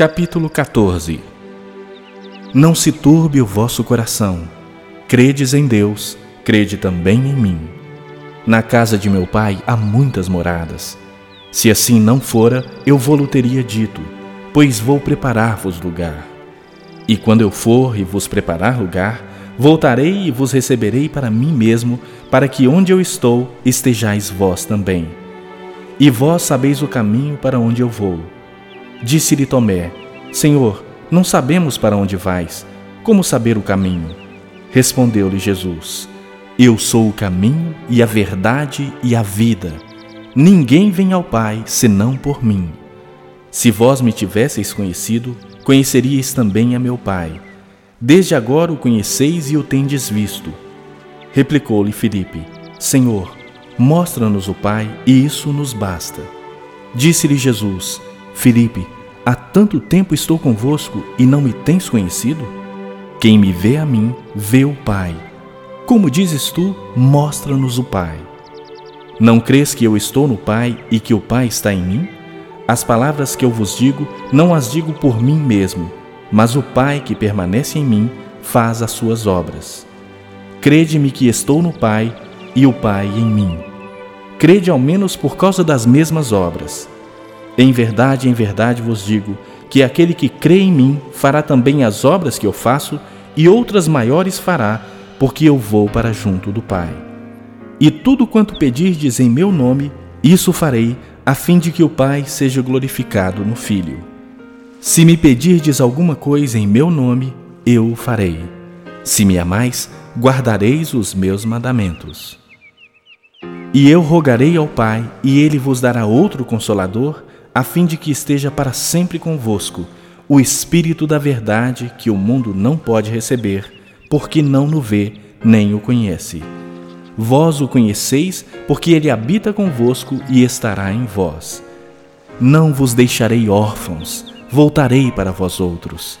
Capítulo 14 Não se turbe o vosso coração. Credes em Deus, crede também em mim. Na casa de meu pai há muitas moradas. Se assim não fora, eu vou-lo teria dito, pois vou preparar-vos lugar. E quando eu for e vos preparar lugar, voltarei e vos receberei para mim mesmo, para que onde eu estou estejais vós também. E vós sabeis o caminho para onde eu vou. Disse-lhe Tomé: Senhor, não sabemos para onde vais. Como saber o caminho? Respondeu-lhe Jesus: Eu sou o caminho e a verdade e a vida. Ninguém vem ao Pai senão por mim. Se vós me tivesseis conhecido, conheceríeis também a meu Pai. Desde agora o conheceis e o tendes visto. Replicou-lhe Filipe: Senhor, mostra-nos o Pai, e isso nos basta. Disse-lhe Jesus: Filipe, há tanto tempo estou convosco e não me tens conhecido? Quem me vê a mim, vê o Pai. Como dizes tu, mostra-nos o Pai. Não crês que eu estou no Pai e que o Pai está em mim? As palavras que eu vos digo, não as digo por mim mesmo, mas o Pai que permanece em mim faz as suas obras. Crede-me que estou no Pai e o Pai em mim. Crede ao menos por causa das mesmas obras. Em verdade, em verdade vos digo que aquele que crê em mim fará também as obras que eu faço e outras maiores fará, porque eu vou para junto do Pai. E tudo quanto pedirdes em meu nome, isso farei, a fim de que o Pai seja glorificado no Filho. Se me pedirdes alguma coisa em meu nome, eu o farei. Se me amais, guardareis os meus mandamentos. E eu rogarei ao Pai, e ele vos dará outro consolador a fim de que esteja para sempre convosco o Espírito da Verdade que o mundo não pode receber, porque não no vê nem o conhece. Vós o conheceis, porque ele habita convosco e estará em vós. Não vos deixarei órfãos, voltarei para vós outros.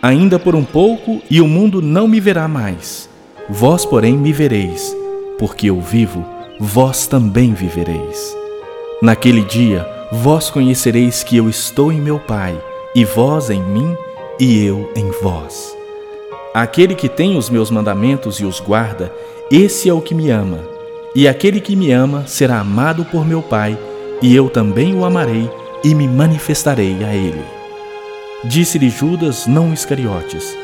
Ainda por um pouco, e o mundo não me verá mais. Vós, porém, me vereis, porque eu vivo, vós também vivereis. Naquele dia, Vós conhecereis que eu estou em meu Pai, e vós em mim, e eu em vós. Aquele que tem os meus mandamentos e os guarda, esse é o que me ama. E aquele que me ama será amado por meu Pai, e eu também o amarei e me manifestarei a ele. Disse-lhe Judas, não Iscariotes: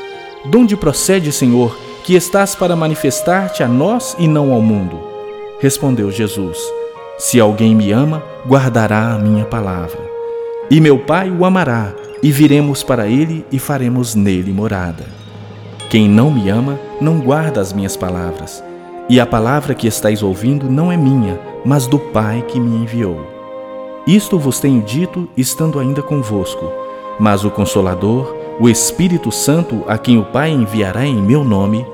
De onde procede, Senhor, que estás para manifestar-te a nós e não ao mundo? Respondeu Jesus: se alguém me ama, guardará a minha palavra. E meu Pai o amará, e viremos para ele e faremos nele morada. Quem não me ama, não guarda as minhas palavras. E a palavra que estáis ouvindo não é minha, mas do Pai que me enviou. Isto vos tenho dito, estando ainda convosco. Mas o Consolador, o Espírito Santo, a quem o Pai enviará em meu nome,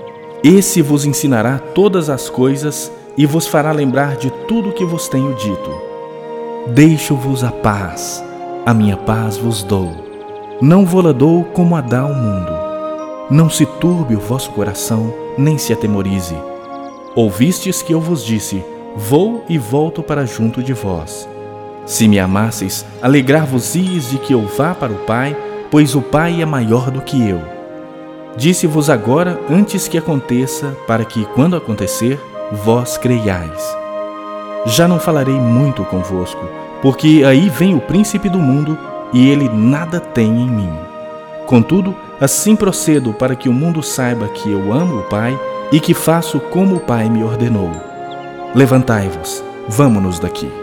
esse vos ensinará todas as coisas e vos fará lembrar de tudo o que vos tenho dito. Deixo-vos a paz, a minha paz vos dou. Não vou-la dou como a dá o mundo. Não se turbe o vosso coração, nem se atemorize. Ouvistes que eu vos disse: Vou e volto para junto de vós. Se me amasseis, alegrar-vos-ies de que eu vá para o Pai, pois o Pai é maior do que eu. Disse-vos agora antes que aconteça, para que, quando acontecer, vós creiais. Já não falarei muito convosco, porque aí vem o príncipe do mundo e ele nada tem em mim. Contudo, assim procedo para que o mundo saiba que eu amo o Pai e que faço como o Pai me ordenou. Levantai-vos, vamo-nos daqui.